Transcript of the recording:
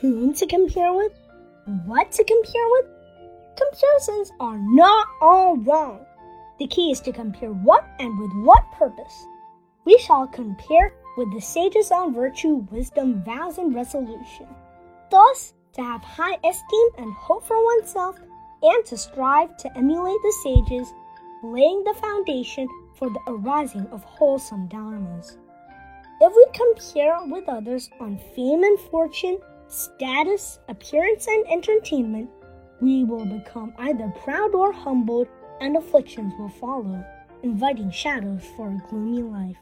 whom to compare with, what to compare with. Comparisons are not all wrong. The key is to compare what and with what purpose. We shall compare with the sages on virtue, wisdom, vows, and resolution. Thus, to have high esteem and hope for oneself, and to strive to emulate the sages, laying the foundation for the arising of wholesome dharmas. If we compare with others on fame and fortune, status, appearance, and entertainment, we will become either proud or humbled, and afflictions will follow, inviting shadows for a gloomy life.